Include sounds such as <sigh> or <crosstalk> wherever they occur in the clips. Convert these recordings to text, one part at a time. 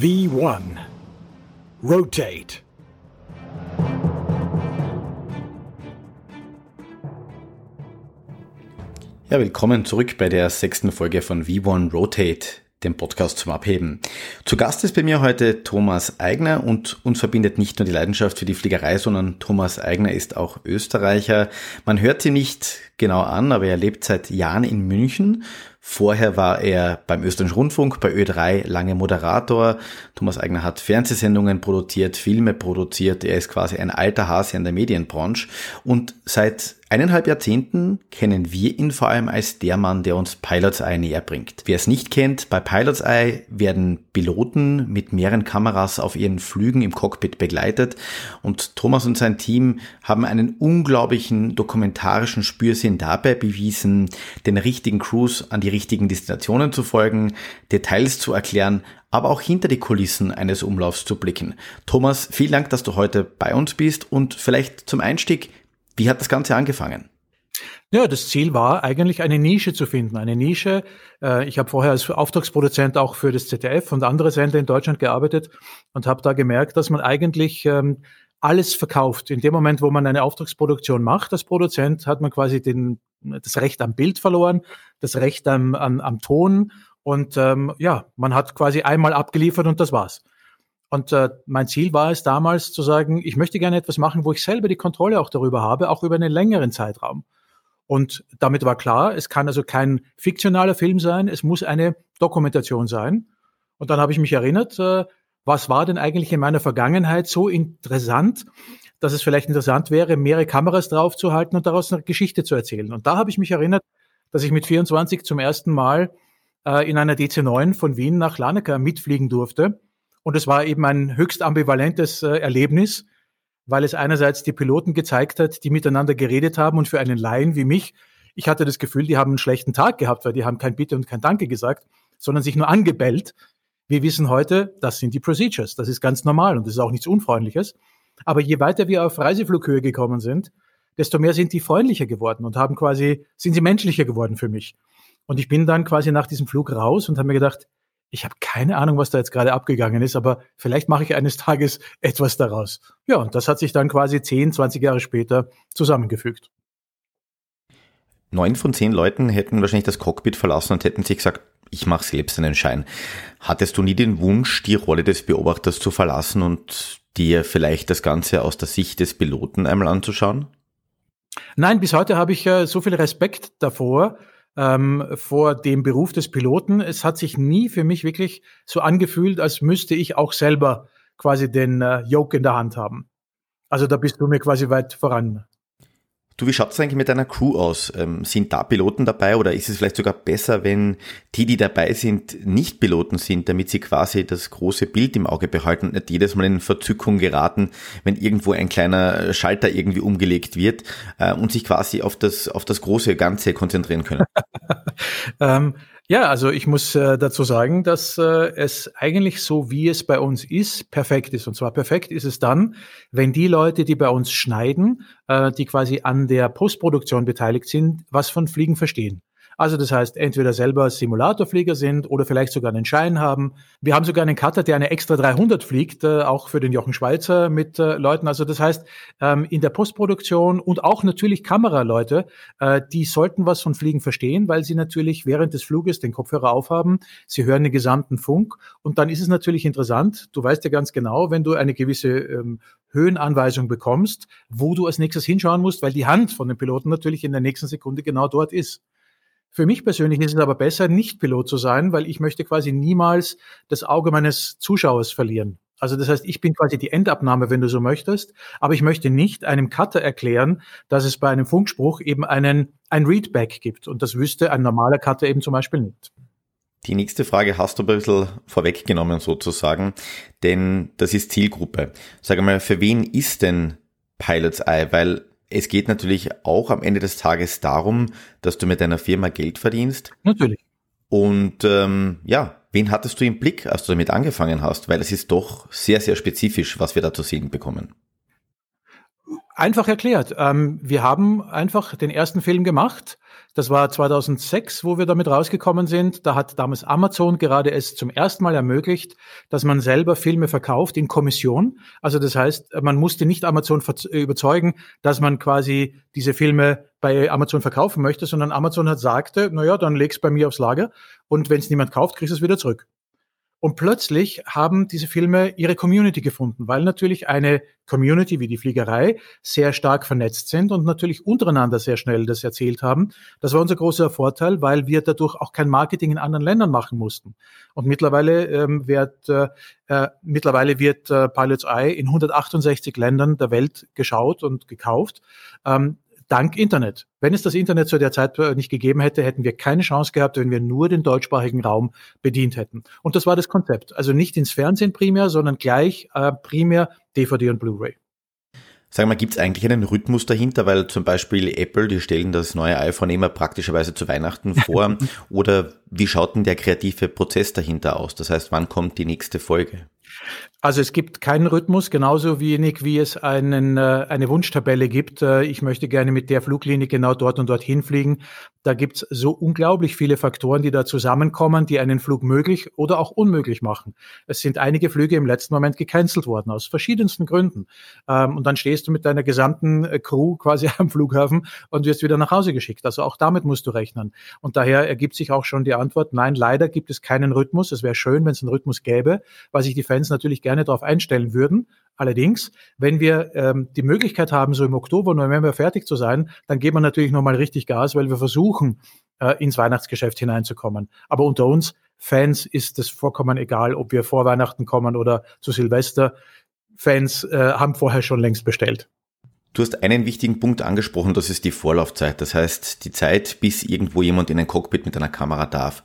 V1. Rotate. Ja, willkommen zurück bei der sechsten Folge von V1 Rotate, dem Podcast zum Abheben. Zu Gast ist bei mir heute Thomas Eigner und uns verbindet nicht nur die Leidenschaft für die Fliegerei, sondern Thomas Eigner ist auch Österreicher. Man hört sie nicht genau an, aber er lebt seit Jahren in München Vorher war er beim Österreichischen Rundfunk, bei Ö3 lange Moderator. Thomas Eigner hat Fernsehsendungen produziert, Filme produziert. Er ist quasi ein alter Hase in der Medienbranche. Und seit eineinhalb Jahrzehnten kennen wir ihn vor allem als der Mann, der uns Pilots Eye näher bringt. Wer es nicht kennt, bei Pilots Eye werden Piloten mit mehreren Kameras auf ihren Flügen im Cockpit begleitet und Thomas und sein Team haben einen unglaublichen dokumentarischen Spürsinn dabei bewiesen, den richtigen Cruise an die richtigen Destinationen zu folgen, Details zu erklären, aber auch hinter die Kulissen eines Umlaufs zu blicken. Thomas, vielen Dank, dass du heute bei uns bist und vielleicht zum Einstieg, wie hat das Ganze angefangen? Ja, das Ziel war eigentlich eine Nische zu finden. Eine Nische. Äh, ich habe vorher als Auftragsproduzent auch für das ZDF und andere Sender in Deutschland gearbeitet und habe da gemerkt, dass man eigentlich ähm, alles verkauft. In dem Moment, wo man eine Auftragsproduktion macht, als Produzent, hat man quasi den, das Recht am Bild verloren, das Recht am, am, am Ton und ähm, ja, man hat quasi einmal abgeliefert und das war's. Und äh, mein Ziel war es damals zu sagen, ich möchte gerne etwas machen, wo ich selber die Kontrolle auch darüber habe, auch über einen längeren Zeitraum. Und damit war klar, es kann also kein fiktionaler Film sein, es muss eine Dokumentation sein. Und dann habe ich mich erinnert, äh, was war denn eigentlich in meiner Vergangenheit so interessant, dass es vielleicht interessant wäre, mehrere Kameras draufzuhalten und daraus eine Geschichte zu erzählen. Und da habe ich mich erinnert, dass ich mit 24 zum ersten Mal äh, in einer DC-9 von Wien nach Laneka mitfliegen durfte und es war eben ein höchst ambivalentes äh, Erlebnis, weil es einerseits die Piloten gezeigt hat, die miteinander geredet haben und für einen Laien wie mich, ich hatte das Gefühl, die haben einen schlechten Tag gehabt, weil die haben kein Bitte und kein Danke gesagt, sondern sich nur angebellt. Wir wissen heute, das sind die Procedures. Das ist ganz normal und das ist auch nichts Unfreundliches. Aber je weiter wir auf Reiseflughöhe gekommen sind, desto mehr sind die freundlicher geworden und haben quasi, sind sie menschlicher geworden für mich. Und ich bin dann quasi nach diesem Flug raus und habe mir gedacht, ich habe keine Ahnung, was da jetzt gerade abgegangen ist, aber vielleicht mache ich eines <laughs> Tages etwas daraus. Ja, und das hat sich dann quasi 10, 20 Jahre später zusammengefügt. Neun von zehn Leuten hätten wahrscheinlich das Cockpit verlassen und hätten sich gesagt, ich mache selbst einen Schein. Hattest du nie den Wunsch, die Rolle des Beobachters zu verlassen und dir vielleicht das Ganze aus der Sicht des Piloten einmal anzuschauen? Nein, bis heute habe ich äh, so viel Respekt davor, ähm, vor dem Beruf des Piloten. Es hat sich nie für mich wirklich so angefühlt, als müsste ich auch selber quasi den äh, Yoke in der Hand haben. Also da bist du mir quasi weit voran. Du, wie schaut es eigentlich mit deiner Crew aus? Ähm, sind da Piloten dabei oder ist es vielleicht sogar besser, wenn die, die dabei sind, nicht Piloten sind, damit sie quasi das große Bild im Auge behalten und nicht jedes Mal in Verzückung geraten, wenn irgendwo ein kleiner Schalter irgendwie umgelegt wird äh, und sich quasi auf das, auf das große Ganze konzentrieren können? <laughs> ähm, ja, also ich muss äh, dazu sagen, dass äh, es eigentlich so, wie es bei uns ist, perfekt ist. Und zwar perfekt ist es dann, wenn die Leute, die bei uns schneiden, äh, die quasi an der Postproduktion beteiligt sind, was von Fliegen verstehen. Also das heißt, entweder selber Simulatorflieger sind oder vielleicht sogar einen Schein haben. Wir haben sogar einen Cutter, der eine extra 300 fliegt, äh, auch für den Jochen Schweizer mit äh, Leuten. Also das heißt, ähm, in der Postproduktion und auch natürlich Kameraleute, äh, die sollten was von Fliegen verstehen, weil sie natürlich während des Fluges den Kopfhörer aufhaben. Sie hören den gesamten Funk und dann ist es natürlich interessant. Du weißt ja ganz genau, wenn du eine gewisse ähm, Höhenanweisung bekommst, wo du als nächstes hinschauen musst, weil die Hand von dem Piloten natürlich in der nächsten Sekunde genau dort ist. Für mich persönlich ist es aber besser, nicht Pilot zu sein, weil ich möchte quasi niemals das Auge meines Zuschauers verlieren. Also das heißt, ich bin quasi die Endabnahme, wenn du so möchtest, aber ich möchte nicht einem Cutter erklären, dass es bei einem Funkspruch eben einen, ein Readback gibt. Und das wüsste ein normaler Cutter eben zum Beispiel nicht. Die nächste Frage hast du ein bisschen vorweggenommen sozusagen, denn das ist Zielgruppe. Sag mal, für wen ist denn Pilot's Eye? Weil es geht natürlich auch am Ende des Tages darum, dass du mit deiner Firma Geld verdienst. Natürlich. Und ähm, ja, wen hattest du im Blick, als du damit angefangen hast? Weil es ist doch sehr, sehr spezifisch, was wir da zu sehen bekommen. Einfach erklärt. Ähm, wir haben einfach den ersten Film gemacht. Das war 2006, wo wir damit rausgekommen sind. Da hat damals Amazon gerade es zum ersten Mal ermöglicht, dass man selber Filme verkauft in Kommission. Also das heißt, man musste nicht Amazon überzeugen, dass man quasi diese Filme bei Amazon verkaufen möchte, sondern Amazon hat sagte, na ja, dann leg's bei mir aufs Lager und wenn es niemand kauft, kriegst du es wieder zurück. Und plötzlich haben diese Filme ihre Community gefunden, weil natürlich eine Community wie die Fliegerei sehr stark vernetzt sind und natürlich untereinander sehr schnell das erzählt haben. Das war unser großer Vorteil, weil wir dadurch auch kein Marketing in anderen Ländern machen mussten. Und mittlerweile ähm, wird äh, äh mittlerweile wird äh, Pilots Eye in 168 Ländern der Welt geschaut und gekauft. Ähm, dank Internet. Wenn es das Internet zu der Zeit äh, nicht gegeben hätte, hätten wir keine Chance gehabt, wenn wir nur den deutschsprachigen Raum bedient hätten. Und das war das Konzept. Also nicht ins Fernsehen primär, sondern gleich äh, primär DVD und Blu-ray. Sag mal, gibt es eigentlich einen Rhythmus dahinter? Weil zum Beispiel Apple, die stellen das neue iPhone immer praktischerweise zu Weihnachten <laughs> vor. Oder wie schaut denn der kreative Prozess dahinter aus? Das heißt, wann kommt die nächste Folge? Also es gibt keinen Rhythmus, genauso wenig wie es einen, äh, eine Wunschtabelle gibt. Äh, ich möchte gerne mit der Fluglinie genau dort und dorthin fliegen. Da gibt's so unglaublich viele Faktoren, die da zusammenkommen, die einen Flug möglich oder auch unmöglich machen. Es sind einige Flüge im letzten Moment gecancelt worden, aus verschiedensten Gründen. Ähm, und dann stehst du mit deiner gesamten äh, Crew quasi <laughs> am Flughafen und wirst wieder nach Hause geschickt. Also auch damit musst du rechnen. Und daher ergibt sich auch schon die Antwort, nein, leider gibt es keinen Rhythmus. Es wäre schön, wenn es einen Rhythmus gäbe, weil sich die Fans natürlich gerne darauf einstellen würden. Allerdings, wenn wir ähm, die Möglichkeit haben, so im Oktober, November fertig zu sein, dann geben wir natürlich nochmal richtig Gas, weil wir versuchen, äh, ins Weihnachtsgeschäft hineinzukommen. Aber unter uns Fans ist es vollkommen egal, ob wir vor Weihnachten kommen oder zu Silvester. Fans äh, haben vorher schon längst bestellt. Du hast einen wichtigen Punkt angesprochen, das ist die Vorlaufzeit. Das heißt, die Zeit, bis irgendwo jemand in ein Cockpit mit einer Kamera darf.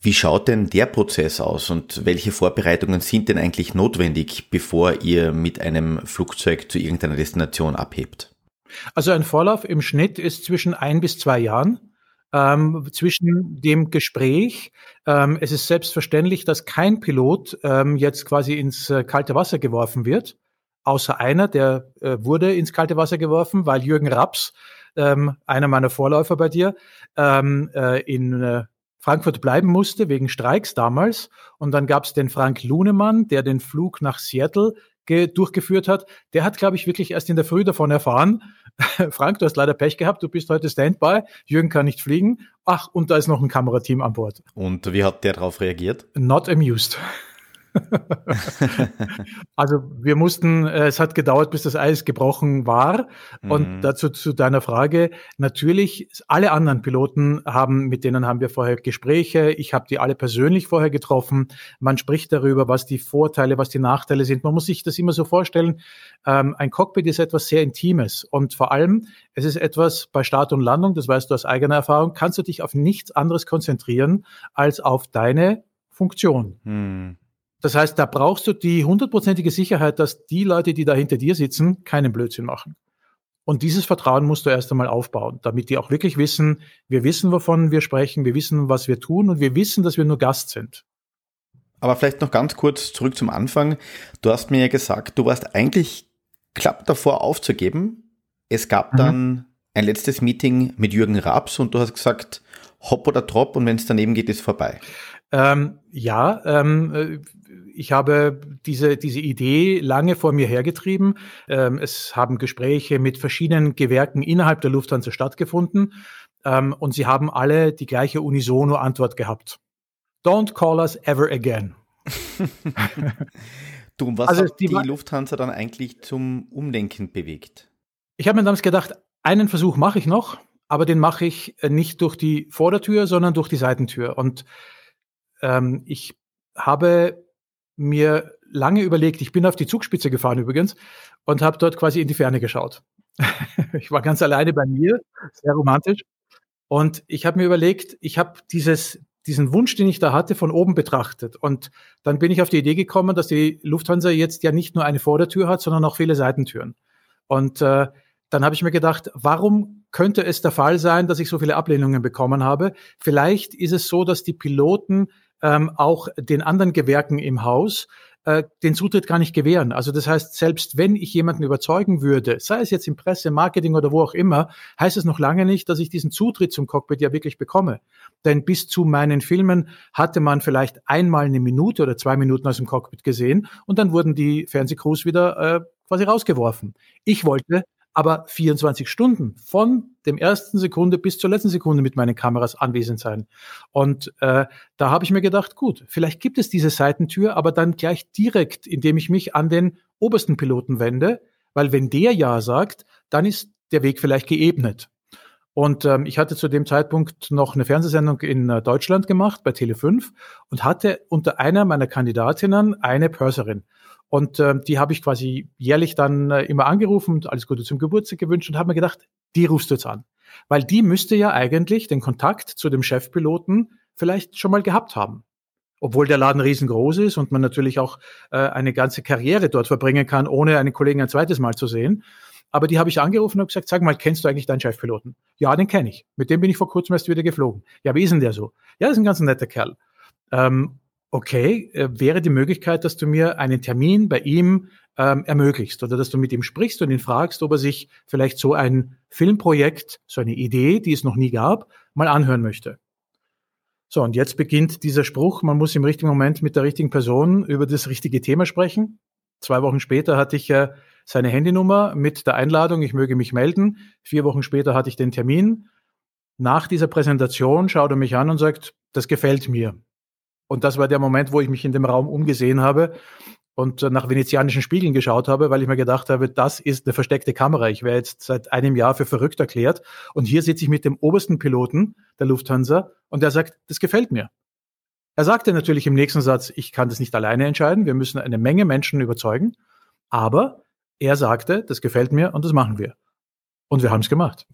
Wie schaut denn der Prozess aus und welche Vorbereitungen sind denn eigentlich notwendig, bevor ihr mit einem Flugzeug zu irgendeiner Destination abhebt? Also ein Vorlauf im Schnitt ist zwischen ein bis zwei Jahren. Ähm, zwischen dem Gespräch. Ähm, es ist selbstverständlich, dass kein Pilot ähm, jetzt quasi ins äh, kalte Wasser geworfen wird, außer einer, der äh, wurde ins kalte Wasser geworfen, weil Jürgen Raps, ähm, einer meiner Vorläufer bei dir, ähm, äh, in äh, Frankfurt bleiben musste wegen Streiks damals. Und dann gab es den Frank Lunemann, der den Flug nach Seattle durchgeführt hat. Der hat, glaube ich, wirklich erst in der Früh davon erfahren. <laughs> Frank, du hast leider Pech gehabt, du bist heute Standby. Jürgen kann nicht fliegen. Ach, und da ist noch ein Kamerateam an Bord. Und wie hat der darauf reagiert? Not amused. <laughs> also wir mussten, äh, es hat gedauert, bis das Eis gebrochen war. Mhm. Und dazu zu deiner Frage, natürlich, alle anderen Piloten haben, mit denen haben wir vorher Gespräche. Ich habe die alle persönlich vorher getroffen. Man spricht darüber, was die Vorteile, was die Nachteile sind. Man muss sich das immer so vorstellen. Ähm, ein Cockpit ist etwas sehr Intimes und vor allem, es ist etwas bei Start und Landung, das weißt du aus eigener Erfahrung, kannst du dich auf nichts anderes konzentrieren als auf deine Funktion. Mhm. Das heißt, da brauchst du die hundertprozentige Sicherheit, dass die Leute, die da hinter dir sitzen, keinen Blödsinn machen. Und dieses Vertrauen musst du erst einmal aufbauen, damit die auch wirklich wissen, wir wissen, wovon wir sprechen, wir wissen, was wir tun und wir wissen, dass wir nur Gast sind. Aber vielleicht noch ganz kurz zurück zum Anfang. Du hast mir ja gesagt, du warst eigentlich klapp davor aufzugeben. Es gab mhm. dann ein letztes Meeting mit Jürgen Raps und du hast gesagt, hopp oder trop und wenn es daneben geht, ist vorbei. Ähm, ja, ähm, äh, ich habe diese, diese Idee lange vor mir hergetrieben. Ähm, es haben Gespräche mit verschiedenen Gewerken innerhalb der Lufthansa stattgefunden ähm, und sie haben alle die gleiche unisono Antwort gehabt. Don't call us ever again. <laughs> du, was also hat die, die Lufthansa dann eigentlich zum Umdenken bewegt? Ich habe mir damals gedacht, einen Versuch mache ich noch, aber den mache ich nicht durch die Vordertür, sondern durch die Seitentür. Und ähm, ich habe mir lange überlegt, ich bin auf die Zugspitze gefahren übrigens und habe dort quasi in die Ferne geschaut. <laughs> ich war ganz alleine bei mir, sehr romantisch. Und ich habe mir überlegt, ich habe diesen Wunsch, den ich da hatte, von oben betrachtet. Und dann bin ich auf die Idee gekommen, dass die Lufthansa jetzt ja nicht nur eine Vordertür hat, sondern auch viele Seitentüren. Und äh, dann habe ich mir gedacht, warum könnte es der Fall sein, dass ich so viele Ablehnungen bekommen habe? Vielleicht ist es so, dass die Piloten ähm, auch den anderen Gewerken im Haus äh, den Zutritt gar nicht gewähren. Also das heißt, selbst wenn ich jemanden überzeugen würde, sei es jetzt im Presse, Marketing oder wo auch immer, heißt es noch lange nicht, dass ich diesen Zutritt zum Cockpit ja wirklich bekomme. Denn bis zu meinen Filmen hatte man vielleicht einmal eine Minute oder zwei Minuten aus dem Cockpit gesehen und dann wurden die Fernsehcrews wieder äh, quasi rausgeworfen. Ich wollte aber 24 Stunden von dem ersten Sekunde bis zur letzten Sekunde mit meinen Kameras anwesend sein. Und äh, da habe ich mir gedacht, gut, vielleicht gibt es diese Seitentür, aber dann gleich direkt, indem ich mich an den obersten Piloten wende, weil wenn der ja sagt, dann ist der Weg vielleicht geebnet. Und ähm, ich hatte zu dem Zeitpunkt noch eine Fernsehsendung in äh, Deutschland gemacht bei Tele5 und hatte unter einer meiner Kandidatinnen eine Purserin. Und äh, die habe ich quasi jährlich dann äh, immer angerufen und alles Gute zum Geburtstag gewünscht und habe mir gedacht, die rufst du jetzt an. Weil die müsste ja eigentlich den Kontakt zu dem Chefpiloten vielleicht schon mal gehabt haben. Obwohl der Laden riesengroß ist und man natürlich auch äh, eine ganze Karriere dort verbringen kann, ohne einen Kollegen ein zweites Mal zu sehen. Aber die habe ich angerufen und gesagt, sag mal, kennst du eigentlich deinen Chefpiloten? Ja, den kenne ich. Mit dem bin ich vor kurzem erst wieder geflogen. Ja, wie ist denn der so? Ja, das ist ein ganz netter Kerl. Ähm, okay, äh, wäre die Möglichkeit, dass du mir einen Termin bei ihm ähm, ermöglicht oder dass du mit ihm sprichst und ihn fragst, ob er sich vielleicht so ein Filmprojekt, so eine Idee, die es noch nie gab, mal anhören möchte. So, und jetzt beginnt dieser Spruch, man muss im richtigen Moment mit der richtigen Person über das richtige Thema sprechen. Zwei Wochen später hatte ich äh, seine Handynummer mit der Einladung, ich möge mich melden. Vier Wochen später hatte ich den Termin. Nach dieser Präsentation schaut er mich an und sagt, das gefällt mir. Und das war der Moment, wo ich mich in dem Raum umgesehen habe und nach venezianischen Spiegeln geschaut habe, weil ich mir gedacht habe, das ist eine versteckte Kamera. Ich wäre jetzt seit einem Jahr für verrückt erklärt. Und hier sitze ich mit dem obersten Piloten der Lufthansa und der sagt, das gefällt mir. Er sagte natürlich im nächsten Satz, ich kann das nicht alleine entscheiden. Wir müssen eine Menge Menschen überzeugen. Aber er sagte, das gefällt mir und das machen wir. Und wir haben es gemacht.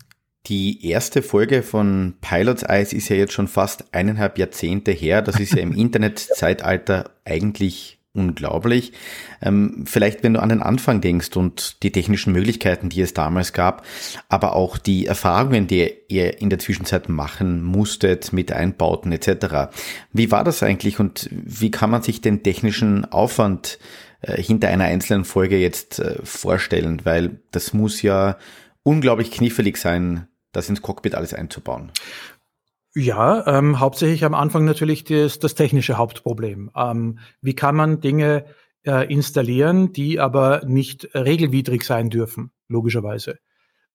Die erste Folge von Pilots Eyes ist ja jetzt schon fast eineinhalb Jahrzehnte her. Das ist ja im <laughs> Internetzeitalter eigentlich unglaublich. Ähm, vielleicht, wenn du an den Anfang denkst und die technischen Möglichkeiten, die es damals gab, aber auch die Erfahrungen, die ihr in der Zwischenzeit machen musstet mit Einbauten etc. Wie war das eigentlich und wie kann man sich den technischen Aufwand äh, hinter einer einzelnen Folge jetzt äh, vorstellen? Weil das muss ja unglaublich knifflig sein, das ins Cockpit alles einzubauen? Ja, ähm, hauptsächlich am Anfang natürlich das, das technische Hauptproblem. Ähm, wie kann man Dinge äh, installieren, die aber nicht regelwidrig sein dürfen, logischerweise.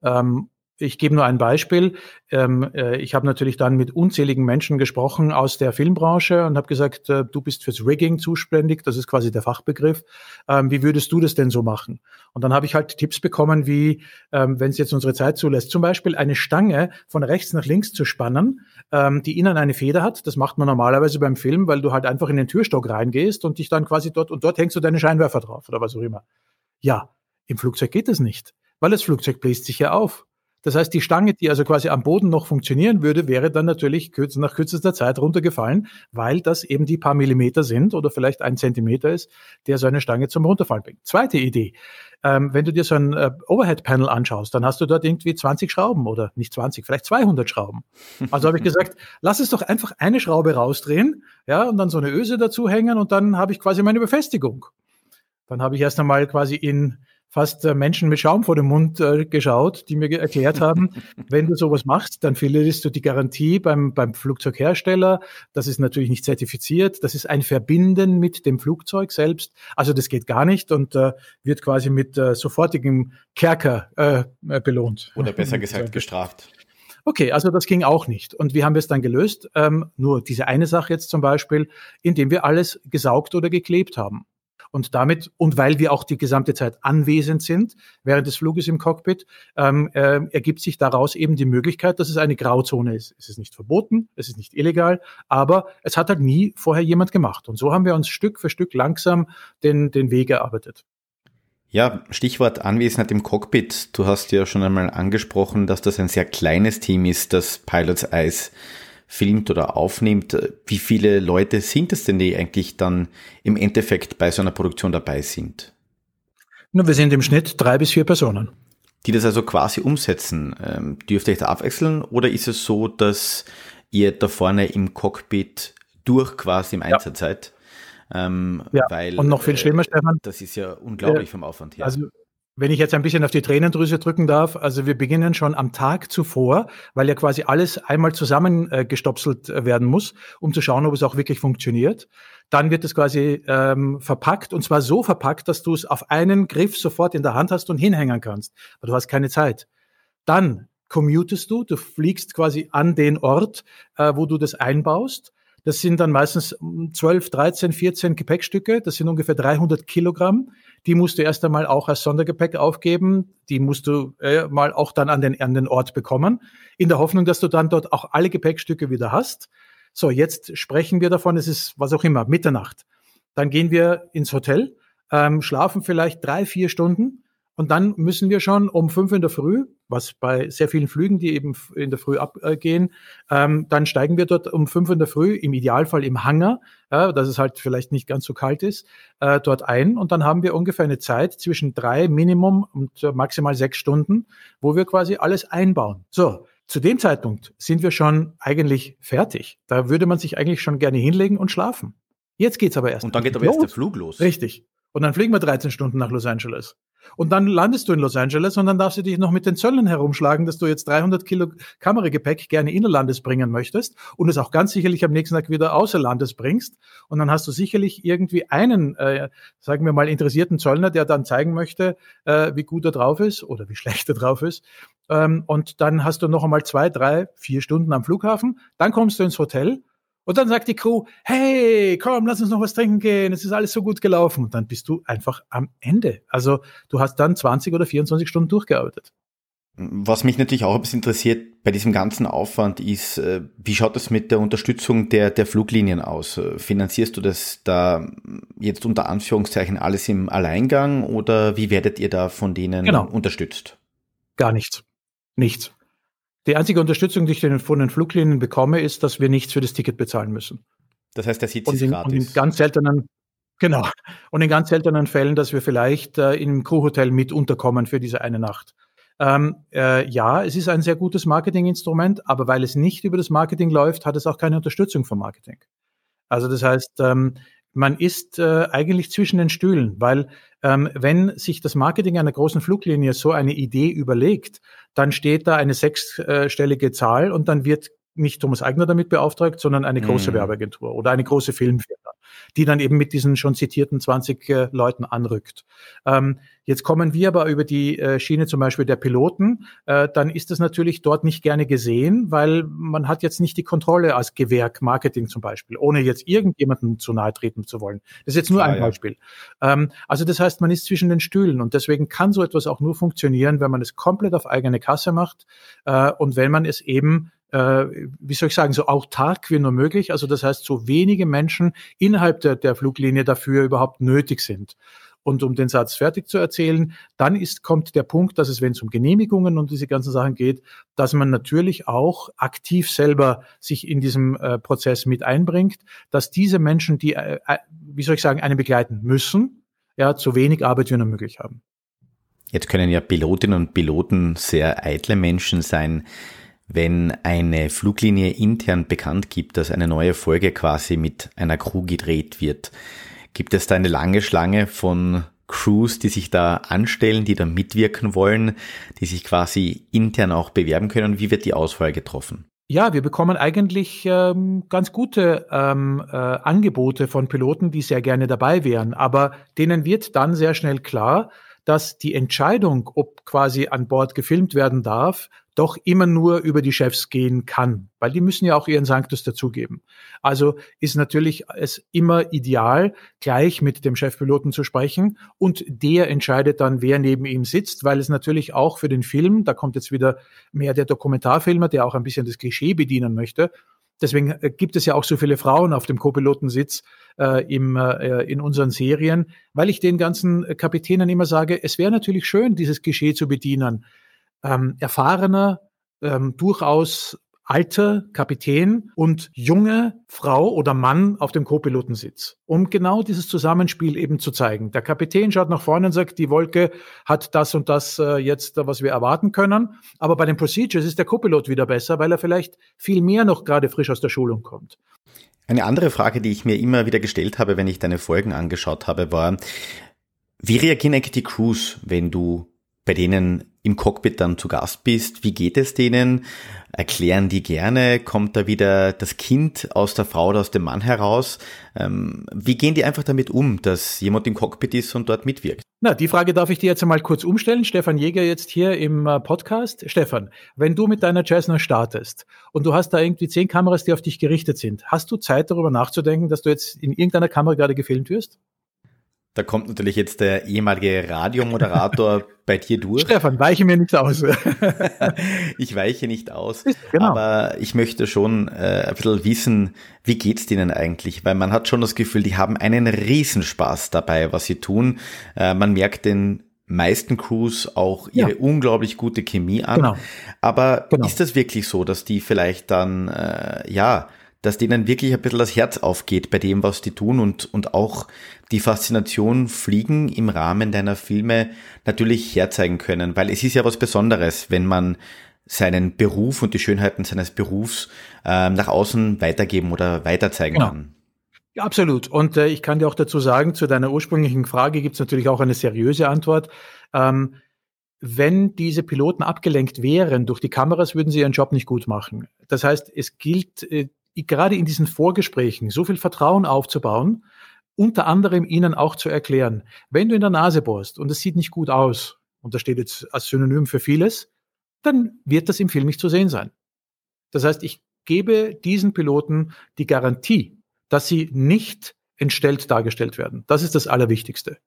Ähm, ich gebe nur ein Beispiel. Ähm, äh, ich habe natürlich dann mit unzähligen Menschen gesprochen aus der Filmbranche und habe gesagt, äh, du bist fürs Rigging zuständig, das ist quasi der Fachbegriff. Ähm, wie würdest du das denn so machen? Und dann habe ich halt Tipps bekommen, wie, ähm, wenn es jetzt unsere Zeit zulässt, zum Beispiel eine Stange von rechts nach links zu spannen, die innen eine Feder hat. Das macht man normalerweise beim Film, weil du halt einfach in den Türstock reingehst und dich dann quasi dort und dort hängst du deine Scheinwerfer drauf oder was auch immer. Ja, im Flugzeug geht das nicht, weil das Flugzeug bläst sich ja auf. Das heißt, die Stange, die also quasi am Boden noch funktionieren würde, wäre dann natürlich nach kürzester Zeit runtergefallen, weil das eben die paar Millimeter sind oder vielleicht ein Zentimeter ist, der so eine Stange zum Runterfallen bringt. Zweite Idee. Ähm, wenn du dir so ein äh, Overhead-Panel anschaust, dann hast du dort irgendwie 20 Schrauben oder nicht 20, vielleicht 200 Schrauben. Also habe ich gesagt, <laughs> lass es doch einfach eine Schraube rausdrehen, ja, und dann so eine Öse dazu hängen und dann habe ich quasi meine Befestigung. Dann habe ich erst einmal quasi in fast äh, Menschen mit Schaum vor dem Mund äh, geschaut, die mir erklärt haben, <laughs> wenn du sowas machst, dann verlierst du die Garantie beim, beim Flugzeughersteller. Das ist natürlich nicht zertifiziert. Das ist ein Verbinden mit dem Flugzeug selbst. Also das geht gar nicht und äh, wird quasi mit äh, sofortigem Kerker äh, äh belohnt. Oder besser gesagt gestraft. Okay, also das ging auch nicht. Und wie haben wir es dann gelöst? Ähm, nur diese eine Sache jetzt zum Beispiel, indem wir alles gesaugt oder geklebt haben. Und damit, und weil wir auch die gesamte Zeit anwesend sind während des Fluges im Cockpit, ähm, äh, ergibt sich daraus eben die Möglichkeit, dass es eine Grauzone ist. Es ist nicht verboten, es ist nicht illegal, aber es hat halt nie vorher jemand gemacht. Und so haben wir uns Stück für Stück langsam den, den Weg erarbeitet. Ja, Stichwort Anwesenheit im Cockpit. Du hast ja schon einmal angesprochen, dass das ein sehr kleines Team ist, das Pilots Eyes filmt oder aufnimmt, wie viele Leute sind es denn, die eigentlich dann im Endeffekt bei so einer Produktion dabei sind? Nur wir sind im Schnitt drei bis vier Personen. Die das also quasi umsetzen. Ähm, dürft ihr euch da abwechseln oder ist es so, dass ihr da vorne im Cockpit durch quasi im Einsatz seid? Ähm, ja. weil, und noch viel schlimmer, Stefan. Das ist ja unglaublich äh, vom Aufwand her. Also wenn ich jetzt ein bisschen auf die Tränendrüse drücken darf, also wir beginnen schon am Tag zuvor, weil ja quasi alles einmal zusammengestopselt äh, werden muss, um zu schauen, ob es auch wirklich funktioniert. Dann wird es quasi ähm, verpackt und zwar so verpackt, dass du es auf einen Griff sofort in der Hand hast und hinhängen kannst. Aber du hast keine Zeit. Dann commutest du, du fliegst quasi an den Ort, äh, wo du das einbaust. Das sind dann meistens 12, 13, 14 Gepäckstücke. Das sind ungefähr 300 Kilogramm. Die musst du erst einmal auch als Sondergepäck aufgeben. Die musst du äh, mal auch dann an den, an den Ort bekommen. In der Hoffnung, dass du dann dort auch alle Gepäckstücke wieder hast. So, jetzt sprechen wir davon, es ist was auch immer, Mitternacht. Dann gehen wir ins Hotel, ähm, schlafen vielleicht drei, vier Stunden und dann müssen wir schon um fünf in der Früh, was bei sehr vielen Flügen, die eben in der Früh abgehen, ähm, dann steigen wir dort um fünf in der Früh, im Idealfall im Hangar, äh, dass es halt vielleicht nicht ganz so kalt ist, äh, dort ein. Und dann haben wir ungefähr eine Zeit zwischen drei Minimum und äh, maximal sechs Stunden, wo wir quasi alles einbauen. So. Zu dem Zeitpunkt sind wir schon eigentlich fertig. Da würde man sich eigentlich schon gerne hinlegen und schlafen. Jetzt geht's aber erst. Und dann geht aber erst der Flug los. Richtig. Und dann fliegen wir 13 Stunden nach Los Angeles. Und dann landest du in Los Angeles und dann darfst du dich noch mit den Zöllen herumschlagen, dass du jetzt 300 Kilo Kameragepäck gerne innerlandes bringen möchtest und es auch ganz sicherlich am nächsten Tag wieder außer Landes bringst. Und dann hast du sicherlich irgendwie einen, äh, sagen wir mal, interessierten Zöllner, der dann zeigen möchte, äh, wie gut er drauf ist oder wie schlecht er drauf ist. Ähm, und dann hast du noch einmal zwei, drei, vier Stunden am Flughafen. Dann kommst du ins Hotel und dann sagt die Crew, hey, komm, lass uns noch was trinken gehen, es ist alles so gut gelaufen. Und dann bist du einfach am Ende. Also du hast dann 20 oder 24 Stunden durchgearbeitet. Was mich natürlich auch ein bisschen interessiert bei diesem ganzen Aufwand ist, äh, wie schaut das mit der Unterstützung der, der Fluglinien aus? Äh, finanzierst du das da jetzt unter Anführungszeichen alles im Alleingang oder wie werdet ihr da von denen genau. unterstützt? Gar nichts. Nichts. Die einzige Unterstützung, die ich von den Fluglinien bekomme, ist, dass wir nichts für das Ticket bezahlen müssen. Das heißt, der Sitz ist in, gratis. Und in ganz seltenen, genau. Und in ganz seltenen Fällen, dass wir vielleicht äh, im Crewhotel mit unterkommen für diese eine Nacht. Ähm, äh, ja, es ist ein sehr gutes Marketinginstrument, aber weil es nicht über das Marketing läuft, hat es auch keine Unterstützung vom Marketing. Also das heißt, ähm, man ist äh, eigentlich zwischen den Stühlen, weil ähm, wenn sich das Marketing einer großen Fluglinie so eine Idee überlegt, dann steht da eine sechsstellige Zahl und dann wird nicht Thomas Eigner damit beauftragt, sondern eine große mm. Werbeagentur oder eine große Filmfirma die dann eben mit diesen schon zitierten 20 äh, Leuten anrückt. Ähm, jetzt kommen wir aber über die äh, Schiene zum Beispiel der Piloten, äh, dann ist das natürlich dort nicht gerne gesehen, weil man hat jetzt nicht die Kontrolle als Gewerk Marketing zum Beispiel, ohne jetzt irgendjemanden zu nahe treten zu wollen. Das ist jetzt nur Klar, ein Beispiel. Ja. Ähm, also das heißt, man ist zwischen den Stühlen und deswegen kann so etwas auch nur funktionieren, wenn man es komplett auf eigene Kasse macht äh, und wenn man es eben äh, wie soll ich sagen, so autark wie nur möglich. Also das heißt, so wenige Menschen innerhalb der, der Fluglinie dafür überhaupt nötig sind. Und um den Satz fertig zu erzählen, dann ist, kommt der Punkt, dass es, wenn es um Genehmigungen und diese ganzen Sachen geht, dass man natürlich auch aktiv selber sich in diesem äh, Prozess mit einbringt, dass diese Menschen, die, äh, äh wie soll ich sagen, einen begleiten müssen, ja, so wenig Arbeit wie nur möglich haben. Jetzt können ja Pilotinnen und Piloten sehr eitle Menschen sein wenn eine Fluglinie intern bekannt gibt, dass eine neue Folge quasi mit einer Crew gedreht wird. Gibt es da eine lange Schlange von Crews, die sich da anstellen, die da mitwirken wollen, die sich quasi intern auch bewerben können? Wie wird die Auswahl getroffen? Ja, wir bekommen eigentlich ähm, ganz gute ähm, äh, Angebote von Piloten, die sehr gerne dabei wären. Aber denen wird dann sehr schnell klar, dass die Entscheidung, ob quasi an Bord gefilmt werden darf, doch immer nur über die Chefs gehen kann, weil die müssen ja auch ihren Sanctus dazugeben. Also ist natürlich es immer ideal, gleich mit dem Chefpiloten zu sprechen und der entscheidet dann, wer neben ihm sitzt, weil es natürlich auch für den Film, da kommt jetzt wieder mehr der Dokumentarfilmer, der auch ein bisschen das Klischee bedienen möchte, Deswegen äh, gibt es ja auch so viele Frauen auf dem Co-Pilotensitz äh, im, äh, in unseren Serien, weil ich den ganzen Kapitänen immer sage, es wäre natürlich schön, dieses Klischee zu bedienen ähm, erfahrener, ähm, durchaus alter Kapitän und junge Frau oder Mann auf dem Co-Pilotensitz, um genau dieses Zusammenspiel eben zu zeigen. Der Kapitän schaut nach vorne und sagt, die Wolke hat das und das äh, jetzt, was wir erwarten können. Aber bei den Procedures ist der Co-Pilot wieder besser, weil er vielleicht viel mehr noch gerade frisch aus der Schulung kommt. Eine andere Frage, die ich mir immer wieder gestellt habe, wenn ich deine Folgen angeschaut habe, war, wie reagieren eigentlich die Crews, wenn du bei denen im Cockpit dann zu Gast bist? Wie geht es denen? Erklären die gerne? Kommt da wieder das Kind aus der Frau oder aus dem Mann heraus? Ähm, wie gehen die einfach damit um, dass jemand im Cockpit ist und dort mitwirkt? Na, die Frage darf ich dir jetzt einmal kurz umstellen. Stefan Jäger jetzt hier im äh, Podcast. Stefan, wenn du mit deiner Cessna startest und du hast da irgendwie zehn Kameras, die auf dich gerichtet sind, hast du Zeit darüber nachzudenken, dass du jetzt in irgendeiner Kamera gerade gefilmt wirst? Da kommt natürlich jetzt der ehemalige Radiomoderator <laughs> bei dir durch. Stefan, weiche mir nicht aus. <laughs> ich weiche nicht aus. Genau. Aber ich möchte schon äh, ein bisschen wissen, wie geht's denen eigentlich? Weil man hat schon das Gefühl, die haben einen Riesenspaß dabei, was sie tun. Äh, man merkt den meisten Crews auch ihre ja. unglaublich gute Chemie an. Genau. Aber genau. ist das wirklich so, dass die vielleicht dann, äh, ja, dass denen wirklich ein bisschen das Herz aufgeht bei dem, was die tun und, und auch die Faszination Fliegen im Rahmen deiner Filme natürlich herzeigen können, weil es ist ja was Besonderes, wenn man seinen Beruf und die Schönheiten seines Berufs äh, nach außen weitergeben oder weiterzeigen genau. kann. Ja, absolut. Und äh, ich kann dir auch dazu sagen, zu deiner ursprünglichen Frage gibt es natürlich auch eine seriöse Antwort. Ähm, wenn diese Piloten abgelenkt wären durch die Kameras, würden sie ihren Job nicht gut machen. Das heißt, es gilt äh, gerade in diesen Vorgesprächen so viel Vertrauen aufzubauen, unter anderem ihnen auch zu erklären, wenn du in der Nase bohrst und es sieht nicht gut aus, und das steht jetzt als Synonym für vieles, dann wird das im Film nicht zu sehen sein. Das heißt, ich gebe diesen Piloten die Garantie, dass sie nicht entstellt dargestellt werden. Das ist das Allerwichtigste.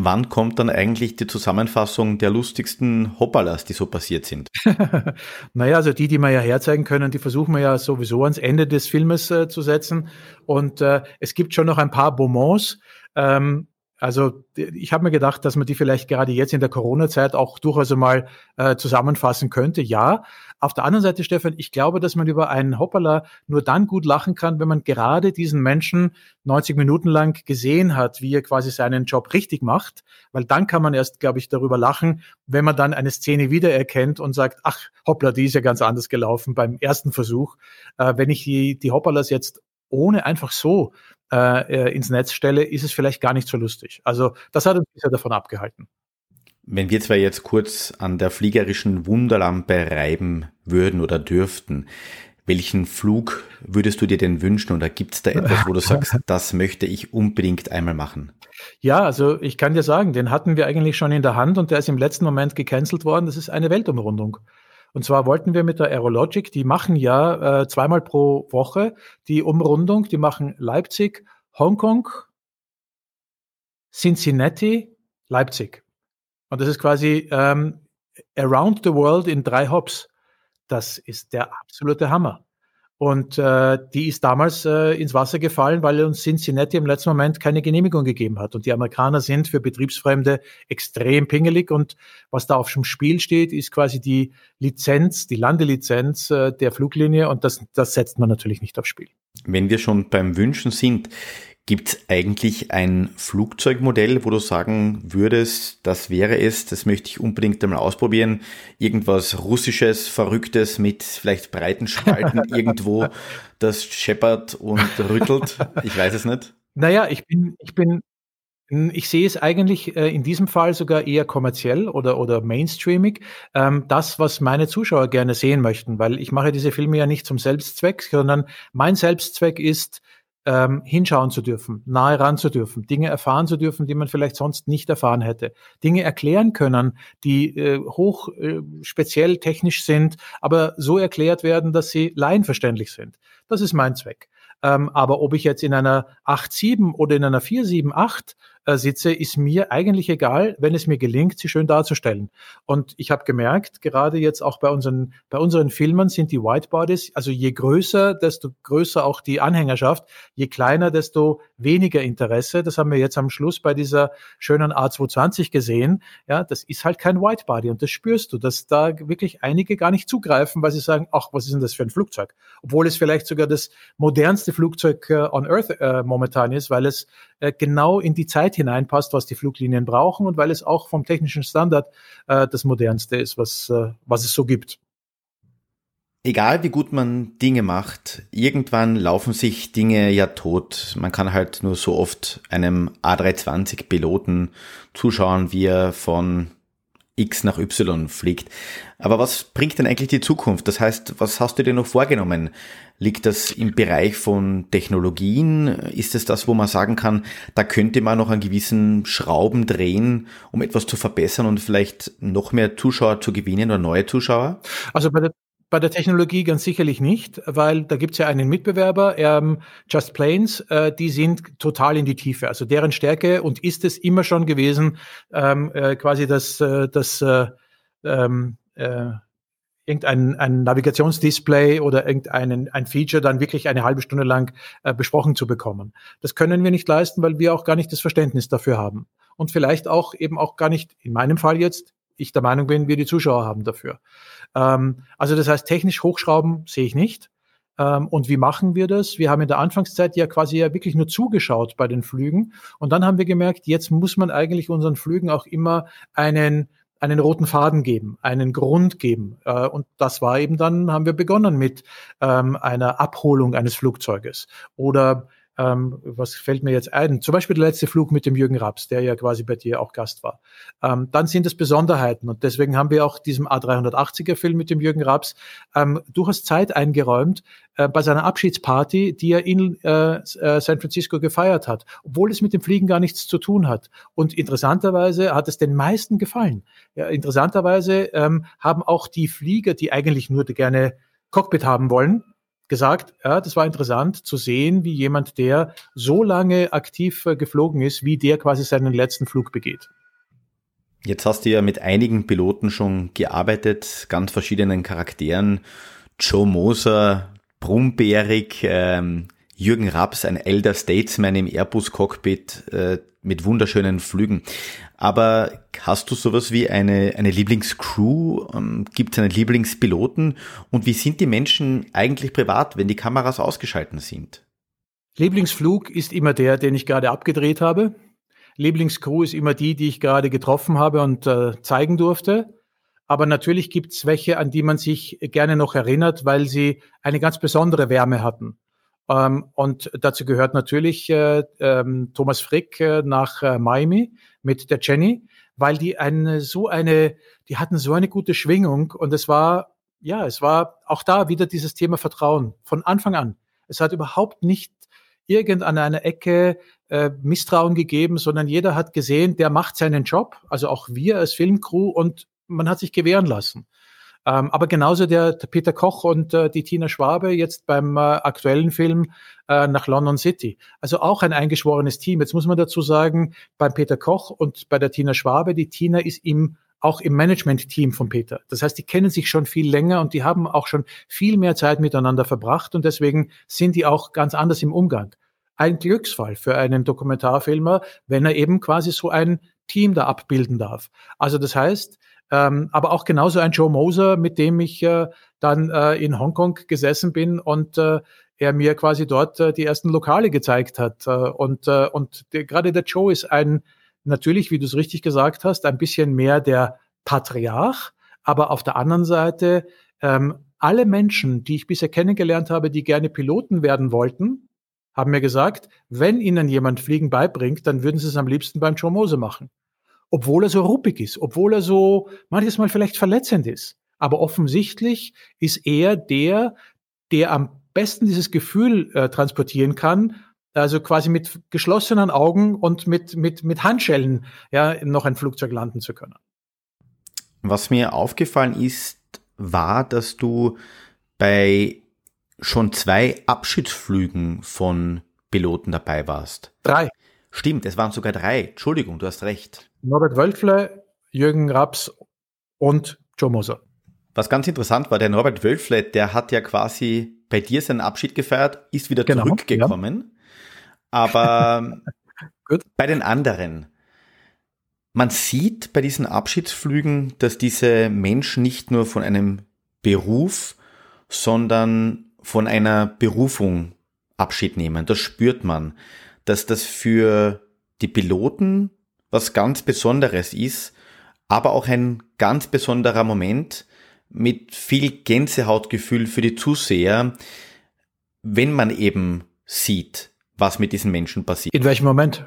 Wann kommt dann eigentlich die Zusammenfassung der lustigsten Hoppalas, die so passiert sind? <laughs> naja, also die, die wir ja herzeigen können, die versuchen wir ja sowieso ans Ende des Filmes äh, zu setzen. Und äh, es gibt schon noch ein paar Bonbons. Ähm, also ich habe mir gedacht, dass man die vielleicht gerade jetzt in der Corona-Zeit auch durchaus einmal äh, zusammenfassen könnte. Ja. Auf der anderen Seite, Stefan, ich glaube, dass man über einen Hoppala nur dann gut lachen kann, wenn man gerade diesen Menschen 90 Minuten lang gesehen hat, wie er quasi seinen Job richtig macht. Weil dann kann man erst, glaube ich, darüber lachen, wenn man dann eine Szene wiedererkennt und sagt, ach, hoppla, die ist ja ganz anders gelaufen beim ersten Versuch. Äh, wenn ich die, die Hoppalas jetzt ohne einfach so äh, äh, ins Netz stelle, ist es vielleicht gar nicht so lustig. Also das hat uns bisher davon abgehalten. Wenn wir zwar jetzt kurz an der fliegerischen Wunderlampe reiben würden oder dürften, welchen Flug würdest du dir denn wünschen oder gibt es da etwas, wo du sagst, <laughs> das möchte ich unbedingt einmal machen? Ja, also ich kann dir sagen, den hatten wir eigentlich schon in der Hand und der ist im letzten Moment gecancelt worden. Das ist eine Weltumrundung. Und zwar wollten wir mit der Aerologic, die machen ja äh, zweimal pro Woche die Umrundung, die machen Leipzig, Hongkong, Cincinnati, Leipzig. Und das ist quasi ähm, around the world in drei Hops. Das ist der absolute Hammer. Und äh, die ist damals äh, ins Wasser gefallen, weil uns Cincinnati im letzten Moment keine Genehmigung gegeben hat. Und die Amerikaner sind für Betriebsfremde extrem pingelig. Und was da auf dem Spiel steht, ist quasi die Lizenz, die Landelizenz äh, der Fluglinie. Und das, das setzt man natürlich nicht aufs Spiel. Wenn wir schon beim Wünschen sind, Gibt es eigentlich ein Flugzeugmodell, wo du sagen würdest, das wäre es, das möchte ich unbedingt einmal ausprobieren? Irgendwas Russisches, Verrücktes mit vielleicht breiten Spalten <laughs> irgendwo, das scheppert und rüttelt? Ich weiß es nicht. Naja, ich bin, ich bin, ich sehe es eigentlich äh, in diesem Fall sogar eher kommerziell oder, oder mainstreamig. Ähm, das, was meine Zuschauer gerne sehen möchten, weil ich mache diese Filme ja nicht zum Selbstzweck, sondern mein Selbstzweck ist, ähm, hinschauen zu dürfen, nahe ran zu dürfen, Dinge erfahren zu dürfen, die man vielleicht sonst nicht erfahren hätte, Dinge erklären können, die äh, hoch äh, speziell technisch sind, aber so erklärt werden, dass sie laienverständlich sind. Das ist mein Zweck. Ähm, aber ob ich jetzt in einer 8.7 oder in einer 4.7.8 äh, sitze, ist mir eigentlich egal, wenn es mir gelingt, sie schön darzustellen. Und ich habe gemerkt, gerade jetzt auch bei unseren, bei unseren Filmen sind die Whitebodies, also je größer, desto größer auch die Anhängerschaft, je kleiner, desto weniger Interesse. Das haben wir jetzt am Schluss bei dieser schönen A220 gesehen. Ja, das ist halt kein Whitebody und das spürst du, dass da wirklich einige gar nicht zugreifen, weil sie sagen, ach, was ist denn das für ein Flugzeug? Obwohl es vielleicht sogar das modernste Flugzeug äh, on Earth äh, momentan ist, weil es äh, genau in die Zeit hineinpasst, was die Fluglinien brauchen und weil es auch vom technischen Standard äh, das modernste ist, was, äh, was es so gibt. egal wie gut man Dinge macht, irgendwann laufen sich Dinge ja tot. Man kann halt nur so oft einem A320-Piloten zuschauen, wie er von X nach Y fliegt. Aber was bringt denn eigentlich die Zukunft? Das heißt, was hast du dir noch vorgenommen? Liegt das im Bereich von Technologien? Ist es das, wo man sagen kann, da könnte man noch an gewissen Schrauben drehen, um etwas zu verbessern und vielleicht noch mehr Zuschauer zu gewinnen oder neue Zuschauer? Also bei der bei der Technologie ganz sicherlich nicht, weil da gibt's ja einen Mitbewerber, ähm, Just Planes, äh, die sind total in die Tiefe. Also deren Stärke und ist es immer schon gewesen, ähm, äh, quasi das, äh, das äh, ähm, äh, irgendein ein Navigationsdisplay oder irgendein ein Feature dann wirklich eine halbe Stunde lang äh, besprochen zu bekommen. Das können wir nicht leisten, weil wir auch gar nicht das Verständnis dafür haben. Und vielleicht auch eben auch gar nicht, in meinem Fall jetzt, ich der Meinung bin, wir die Zuschauer haben dafür. Ähm, also das heißt, technisch hochschrauben sehe ich nicht. Ähm, und wie machen wir das? Wir haben in der Anfangszeit ja quasi ja wirklich nur zugeschaut bei den Flügen. Und dann haben wir gemerkt, jetzt muss man eigentlich unseren Flügen auch immer einen einen roten Faden geben, einen Grund geben. Äh, und das war eben dann, haben wir begonnen mit ähm, einer Abholung eines Flugzeuges oder ähm, was fällt mir jetzt ein? Zum Beispiel der letzte Flug mit dem Jürgen Raps, der ja quasi bei dir auch Gast war. Ähm, dann sind es Besonderheiten und deswegen haben wir auch diesem A380er Film mit dem Jürgen Raps ähm, durchaus Zeit eingeräumt äh, bei seiner Abschiedsparty, die er in äh, äh, San Francisco gefeiert hat, obwohl es mit dem Fliegen gar nichts zu tun hat. Und interessanterweise hat es den meisten gefallen. Ja, interessanterweise ähm, haben auch die Flieger, die eigentlich nur gerne Cockpit haben wollen, gesagt, ja, das war interessant zu sehen, wie jemand, der so lange aktiv äh, geflogen ist, wie der quasi seinen letzten Flug begeht. Jetzt hast du ja mit einigen Piloten schon gearbeitet, ganz verschiedenen Charakteren. Joe Moser, Brumbeerig, ähm, Jürgen Raps, ein Elder Statesman im Airbus-Cockpit äh, mit wunderschönen Flügen. Aber hast du sowas wie eine, eine Lieblingscrew? Ähm, Gibt es einen Lieblingspiloten? Und wie sind die Menschen eigentlich privat, wenn die Kameras ausgeschalten sind? Lieblingsflug ist immer der, den ich gerade abgedreht habe. Lieblingscrew ist immer die, die ich gerade getroffen habe und äh, zeigen durfte. Aber natürlich gibt es welche, an die man sich gerne noch erinnert, weil sie eine ganz besondere Wärme hatten. Ähm, und dazu gehört natürlich äh, ähm, Thomas Frick äh, nach äh, Miami mit der Jenny, weil die eine so eine, die hatten so eine gute Schwingung und es war, ja, es war auch da wieder dieses Thema Vertrauen von Anfang an. Es hat überhaupt nicht irgend an einer Ecke äh, Misstrauen gegeben, sondern jeder hat gesehen, der macht seinen Job, also auch wir als Filmcrew und man hat sich gewähren lassen. Ähm, aber genauso der, der, Peter Koch und äh, die Tina Schwabe jetzt beim äh, aktuellen Film äh, nach London City. Also auch ein eingeschworenes Team. Jetzt muss man dazu sagen, beim Peter Koch und bei der Tina Schwabe, die Tina ist im auch im Management-Team von Peter. Das heißt, die kennen sich schon viel länger und die haben auch schon viel mehr Zeit miteinander verbracht und deswegen sind die auch ganz anders im Umgang. Ein Glücksfall für einen Dokumentarfilmer, wenn er eben quasi so ein Team da abbilden darf. Also das heißt, ähm, aber auch genauso ein Joe Moser, mit dem ich äh, dann äh, in Hongkong gesessen bin und äh, er mir quasi dort äh, die ersten Lokale gezeigt hat. Äh, und äh, und der, gerade der Joe ist ein, natürlich, wie du es richtig gesagt hast, ein bisschen mehr der Patriarch, aber auf der anderen Seite ähm, alle Menschen, die ich bisher kennengelernt habe, die gerne Piloten werden wollten, haben mir gesagt, wenn ihnen jemand Fliegen beibringt, dann würden sie es am liebsten beim Joe Moser machen obwohl er so ruppig ist, obwohl er so manches Mal vielleicht verletzend ist. Aber offensichtlich ist er der, der am besten dieses Gefühl äh, transportieren kann, also quasi mit geschlossenen Augen und mit, mit, mit Handschellen ja, noch ein Flugzeug landen zu können. Was mir aufgefallen ist, war, dass du bei schon zwei Abschiedsflügen von Piloten dabei warst. Drei. Stimmt, es waren sogar drei. Entschuldigung, du hast recht. Norbert Wölfle, Jürgen Raps und Joe Moser. Was ganz interessant war, der Norbert Wölfle, der hat ja quasi bei dir seinen Abschied gefeiert, ist wieder genau, zurückgekommen. Ja. Aber <laughs> bei den anderen, man sieht bei diesen Abschiedsflügen, dass diese Menschen nicht nur von einem Beruf, sondern von einer Berufung Abschied nehmen. Das spürt man, dass das für die Piloten was ganz Besonderes ist, aber auch ein ganz besonderer Moment, mit viel Gänsehautgefühl für die Zuseher, wenn man eben sieht, was mit diesen Menschen passiert. In welchem Moment?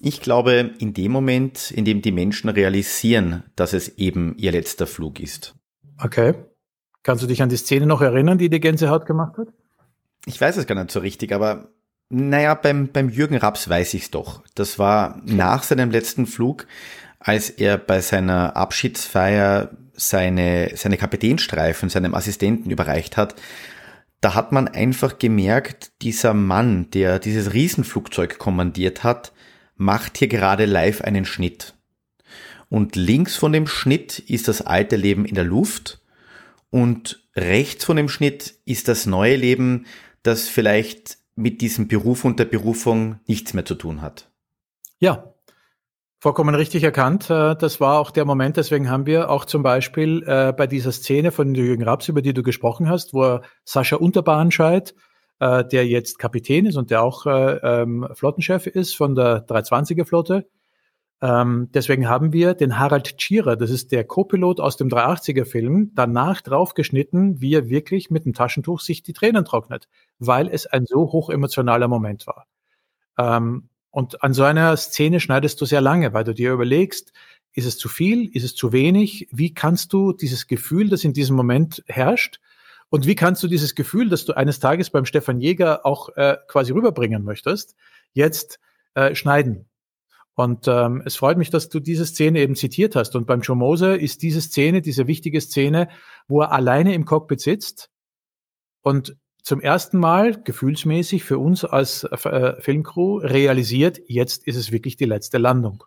Ich glaube, in dem Moment, in dem die Menschen realisieren, dass es eben ihr letzter Flug ist. Okay. Kannst du dich an die Szene noch erinnern, die die Gänsehaut gemacht hat? Ich weiß es gar nicht so richtig, aber naja, beim, beim Jürgen Raps weiß ich es doch. Das war nach seinem letzten Flug, als er bei seiner Abschiedsfeier seine, seine Kapitänstreifen seinem Assistenten überreicht hat. Da hat man einfach gemerkt, dieser Mann, der dieses Riesenflugzeug kommandiert hat, macht hier gerade live einen Schnitt. Und links von dem Schnitt ist das alte Leben in der Luft und rechts von dem Schnitt ist das neue Leben, das vielleicht mit diesem Beruf und der Berufung nichts mehr zu tun hat. Ja, vollkommen richtig erkannt. Äh, das war auch der Moment, deswegen haben wir auch zum Beispiel äh, bei dieser Szene von Jürgen Raps, über die du gesprochen hast, wo Sascha Unterbahnscheid äh, der jetzt Kapitän ist und der auch äh, ähm, Flottenchef ist von der 320er Flotte. Ähm, deswegen haben wir den Harald Tschierer, das ist der Co-Pilot aus dem 380er Film, danach draufgeschnitten, wie er wirklich mit dem Taschentuch sich die Tränen trocknet, weil es ein so hoch emotionaler Moment war. Ähm, und an so einer Szene schneidest du sehr lange, weil du dir überlegst, ist es zu viel, ist es zu wenig, wie kannst du dieses Gefühl, das in diesem Moment herrscht, und wie kannst du dieses Gefühl, das du eines Tages beim Stefan Jäger auch äh, quasi rüberbringen möchtest, jetzt äh, schneiden? Und ähm, es freut mich, dass du diese Szene eben zitiert hast. Und beim Joe Mose ist diese Szene, diese wichtige Szene, wo er alleine im Cockpit sitzt und zum ersten Mal gefühlsmäßig für uns als äh, Filmcrew realisiert, jetzt ist es wirklich die letzte Landung.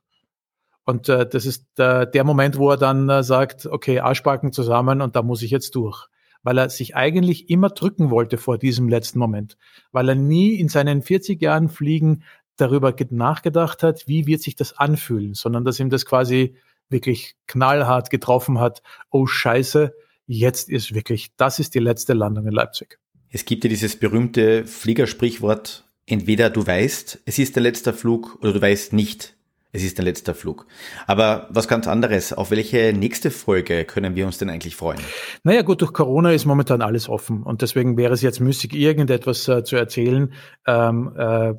Und äh, das ist äh, der Moment, wo er dann äh, sagt, okay, Arschbacken zusammen und da muss ich jetzt durch weil er sich eigentlich immer drücken wollte vor diesem letzten Moment, weil er nie in seinen 40 Jahren Fliegen darüber nachgedacht hat, wie wird sich das anfühlen, sondern dass ihm das quasi wirklich knallhart getroffen hat. Oh Scheiße, jetzt ist wirklich, das ist die letzte Landung in Leipzig. Es gibt ja dieses berühmte Fliegersprichwort, entweder du weißt, es ist der letzte Flug oder du weißt nicht, es ist der letzte Flug. Aber was ganz anderes. Auf welche nächste Folge können wir uns denn eigentlich freuen? Naja, gut, durch Corona ist momentan alles offen und deswegen wäre es jetzt müßig, irgendetwas äh, zu erzählen. Ähm, äh,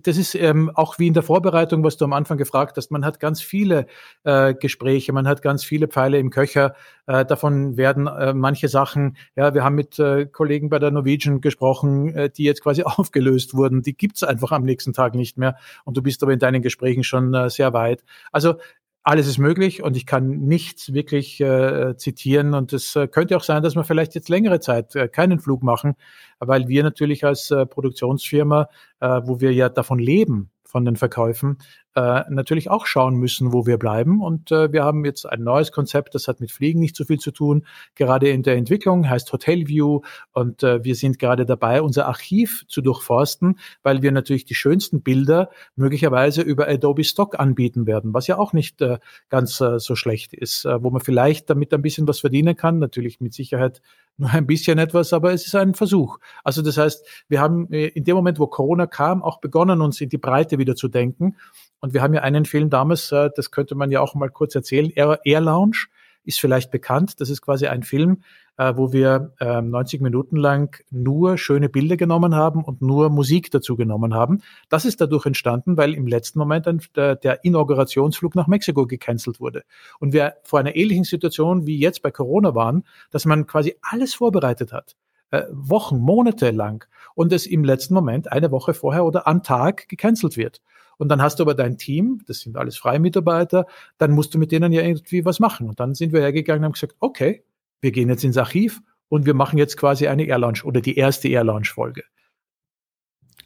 das ist ähm, auch wie in der Vorbereitung, was du am Anfang gefragt hast. Man hat ganz viele äh, Gespräche, man hat ganz viele Pfeile im Köcher. Äh, davon werden äh, manche Sachen, ja, wir haben mit äh, Kollegen bei der Norwegian gesprochen, die jetzt quasi <laughs> aufgelöst wurden. Die gibt's einfach am nächsten Tag nicht mehr. Und du bist aber in deinen Gesprächen schon schon äh, sehr weit. Also alles ist möglich und ich kann nichts wirklich äh, zitieren. Und es äh, könnte auch sein, dass wir vielleicht jetzt längere Zeit äh, keinen Flug machen, weil wir natürlich als äh, Produktionsfirma, äh, wo wir ja davon leben, von den Verkäufen, äh, natürlich auch schauen müssen, wo wir bleiben. Und äh, wir haben jetzt ein neues Konzept, das hat mit Fliegen nicht so viel zu tun, gerade in der Entwicklung, heißt Hotel View. Und äh, wir sind gerade dabei, unser Archiv zu durchforsten, weil wir natürlich die schönsten Bilder möglicherweise über Adobe Stock anbieten werden, was ja auch nicht äh, ganz äh, so schlecht ist, äh, wo man vielleicht damit ein bisschen was verdienen kann, natürlich mit Sicherheit nur ein bisschen etwas, aber es ist ein Versuch. Also das heißt, wir haben äh, in dem Moment, wo Corona kam, auch begonnen, uns in die Breite wieder zu denken. Und wir haben ja einen Film damals, äh, das könnte man ja auch mal kurz erzählen, Air, Air Lounge ist vielleicht bekannt. Das ist quasi ein Film, äh, wo wir 90 Minuten lang nur schöne Bilder genommen haben und nur Musik dazu genommen haben. Das ist dadurch entstanden, weil im letzten Moment der Inaugurationsflug nach Mexiko gecancelt wurde. Und wir vor einer ähnlichen Situation wie jetzt bei Corona waren, dass man quasi alles vorbereitet hat. Äh, Wochen, Monate lang und es im letzten Moment, eine Woche vorher oder am Tag gecancelt wird. Und dann hast du aber dein Team, das sind alles freie Mitarbeiter, dann musst du mit denen ja irgendwie was machen. Und dann sind wir hergegangen und haben gesagt, okay, wir gehen jetzt ins Archiv und wir machen jetzt quasi eine Air Launch oder die erste Air Launch Folge.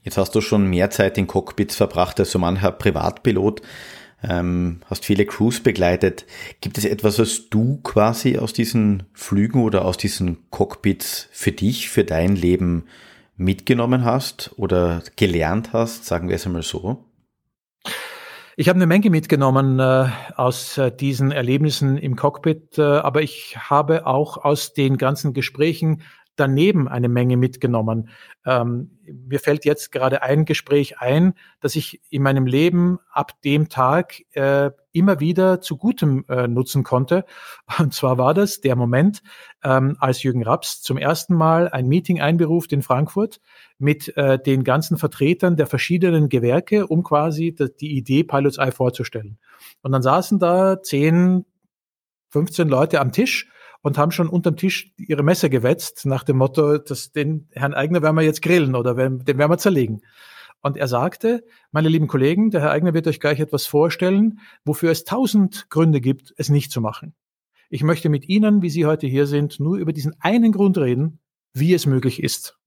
Jetzt hast du schon mehr Zeit in Cockpits verbracht als so mancher Privatpilot, ähm, hast viele Crews begleitet. Gibt es etwas, was du quasi aus diesen Flügen oder aus diesen Cockpits für dich, für dein Leben mitgenommen hast oder gelernt hast, sagen wir es einmal so? Ich habe eine Menge mitgenommen äh, aus äh, diesen Erlebnissen im Cockpit, äh, aber ich habe auch aus den ganzen Gesprächen daneben eine Menge mitgenommen. Ähm, mir fällt jetzt gerade ein Gespräch ein, das ich in meinem Leben ab dem Tag äh, immer wieder zu Gutem äh, nutzen konnte. Und zwar war das der Moment, ähm, als Jürgen Raps zum ersten Mal ein Meeting einberuft in Frankfurt mit äh, den ganzen Vertretern der verschiedenen Gewerke, um quasi die Idee Pilots Eye vorzustellen. Und dann saßen da 10, 15 Leute am Tisch und haben schon unterm Tisch ihre Messer gewetzt nach dem Motto, dass den Herrn Eigner werden wir jetzt grillen oder den werden wir zerlegen. Und er sagte, meine lieben Kollegen, der Herr Eigner wird euch gleich etwas vorstellen, wofür es tausend Gründe gibt, es nicht zu machen. Ich möchte mit Ihnen, wie Sie heute hier sind, nur über diesen einen Grund reden, wie es möglich ist.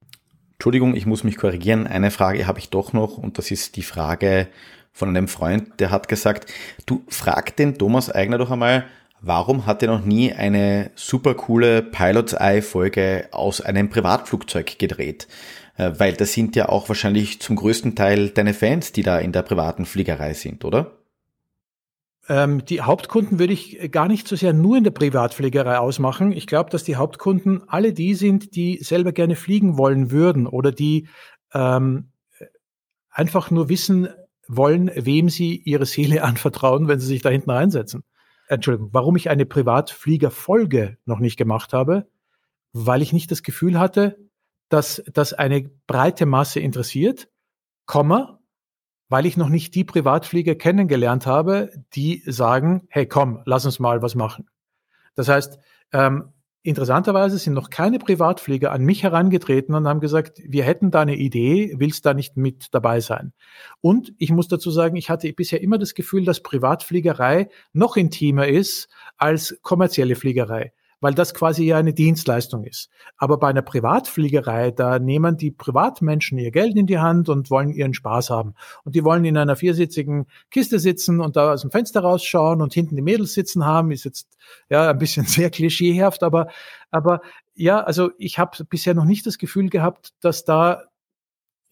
Entschuldigung, ich muss mich korrigieren. Eine Frage habe ich doch noch und das ist die Frage von einem Freund, der hat gesagt, du frag den Thomas Eigner doch einmal, warum hat er noch nie eine super coole Pilot's Eye Folge aus einem Privatflugzeug gedreht? Äh, weil das sind ja auch wahrscheinlich zum größten Teil deine Fans, die da in der privaten Fliegerei sind, oder? Ähm, die Hauptkunden würde ich gar nicht so sehr nur in der Privatfliegerei ausmachen. Ich glaube, dass die Hauptkunden alle die sind, die selber gerne fliegen wollen würden oder die ähm, einfach nur wissen wollen, wem sie ihre Seele <laughs> anvertrauen, wenn sie sich da hinten reinsetzen. Entschuldigung, warum ich eine Privatfliegerfolge noch nicht gemacht habe, weil ich nicht das Gefühl hatte, dass das eine breite Masse interessiert, Komma, weil ich noch nicht die Privatflieger kennengelernt habe, die sagen, hey komm, lass uns mal was machen. Das heißt, ähm, interessanterweise sind noch keine Privatflieger an mich herangetreten und haben gesagt, wir hätten da eine Idee, willst da nicht mit dabei sein? Und ich muss dazu sagen, ich hatte bisher immer das Gefühl, dass Privatfliegerei noch intimer ist als kommerzielle Fliegerei weil das quasi ja eine Dienstleistung ist. Aber bei einer Privatfliegerei, da nehmen die Privatmenschen ihr Geld in die Hand und wollen ihren Spaß haben. Und die wollen in einer viersitzigen Kiste sitzen und da aus dem Fenster rausschauen und hinten die Mädels sitzen haben, ist jetzt ja ein bisschen <laughs> sehr klischeehaft, aber, aber ja, also ich habe bisher noch nicht das Gefühl gehabt, dass da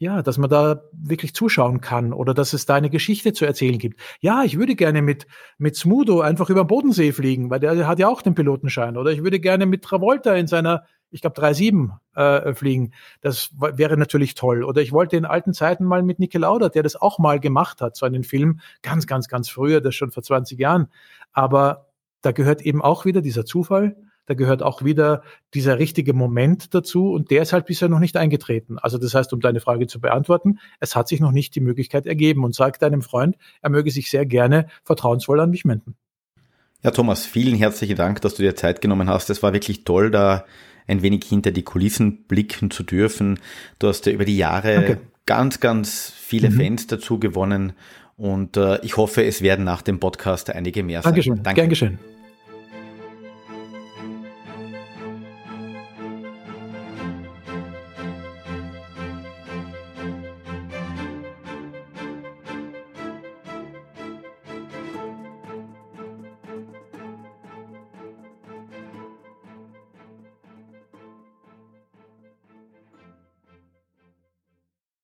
ja, dass man da wirklich zuschauen kann oder dass es da eine Geschichte zu erzählen gibt. Ja, ich würde gerne mit, mit Smudo einfach über den Bodensee fliegen, weil der hat ja auch den Pilotenschein. Oder ich würde gerne mit Travolta in seiner, ich glaube, 3-7 äh, fliegen. Das wäre natürlich toll. Oder ich wollte in alten Zeiten mal mit Niki Lauda, der das auch mal gemacht hat, so einen Film, ganz, ganz, ganz früher, das schon vor 20 Jahren. Aber da gehört eben auch wieder dieser Zufall da gehört auch wieder dieser richtige Moment dazu und der ist halt bisher noch nicht eingetreten. Also das heißt, um deine Frage zu beantworten, es hat sich noch nicht die Möglichkeit ergeben und sag deinem Freund, er möge sich sehr gerne vertrauensvoll an mich wenden. Ja, Thomas, vielen herzlichen Dank, dass du dir Zeit genommen hast. Es war wirklich toll, da ein wenig hinter die Kulissen blicken zu dürfen. Du hast ja über die Jahre Danke. ganz, ganz viele mhm. Fans dazu gewonnen und äh, ich hoffe, es werden nach dem Podcast einige mehr sein. Dankeschön. Danke. Gern geschehen.